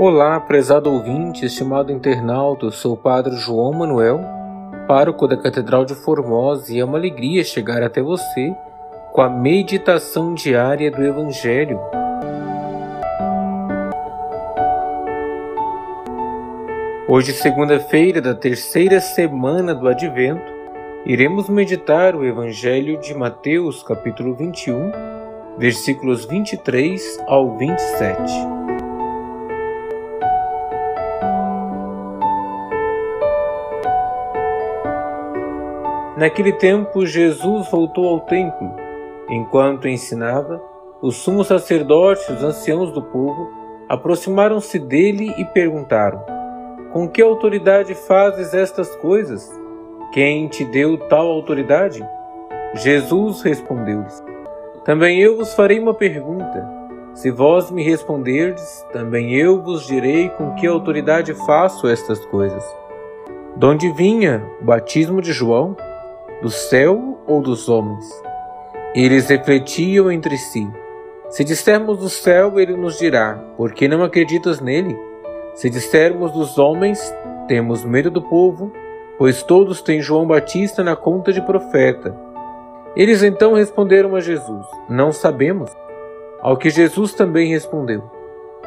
Olá, prezado ouvinte, estimado internauta, sou o Padre João Manuel, pároco da Catedral de Formosa, e é uma alegria chegar até você com a meditação diária do Evangelho. Hoje, segunda-feira da terceira semana do Advento, iremos meditar o Evangelho de Mateus, capítulo 21, versículos 23 ao 27. Naquele tempo, Jesus voltou ao templo. Enquanto ensinava, os sumos sacerdotes e os anciãos do povo aproximaram-se dele e perguntaram: Com que autoridade fazes estas coisas? Quem te deu tal autoridade? Jesus respondeu-lhes: Também eu vos farei uma pergunta. Se vós me responderdes, também eu vos direi com que autoridade faço estas coisas. De onde vinha o batismo de João? Do céu ou dos homens? Eles refletiam entre si. Se dissermos do céu, ele nos dirá: Por que não acreditas nele? Se dissermos dos homens, temos medo do povo, pois todos têm João Batista na conta de profeta. Eles então responderam a Jesus: Não sabemos. Ao que Jesus também respondeu: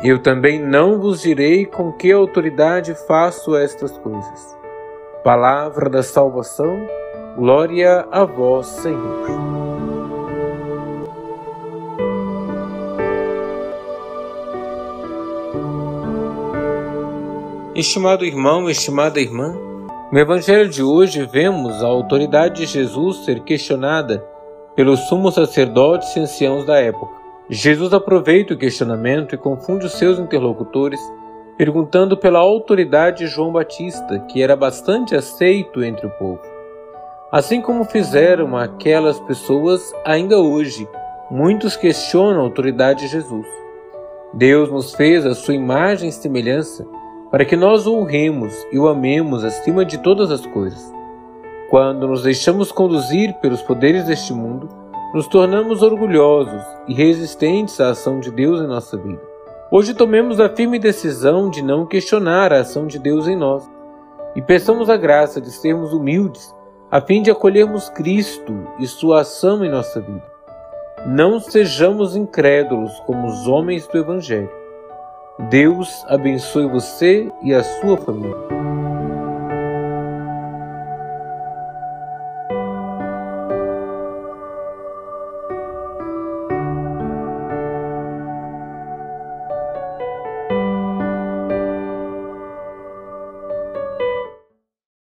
Eu também não vos direi com que autoridade faço estas coisas. Palavra da salvação Glória a vós, Senhor. Estimado irmão, estimada irmã, no Evangelho de hoje vemos a autoridade de Jesus ser questionada pelos sumos sacerdotes e anciãos da época. Jesus aproveita o questionamento e confunde os seus interlocutores, perguntando pela autoridade de João Batista, que era bastante aceito entre o povo. Assim como fizeram aquelas pessoas, ainda hoje, muitos questionam a autoridade de Jesus. Deus nos fez a sua imagem e semelhança para que nós o honremos e o amemos acima de todas as coisas. Quando nos deixamos conduzir pelos poderes deste mundo, nos tornamos orgulhosos e resistentes à ação de Deus em nossa vida. Hoje tomemos a firme decisão de não questionar a ação de Deus em nós e peçamos a graça de sermos humildes a fim de acolhermos Cristo e sua ação em nossa vida. Não sejamos incrédulos como os homens do Evangelho. Deus abençoe você e a sua família.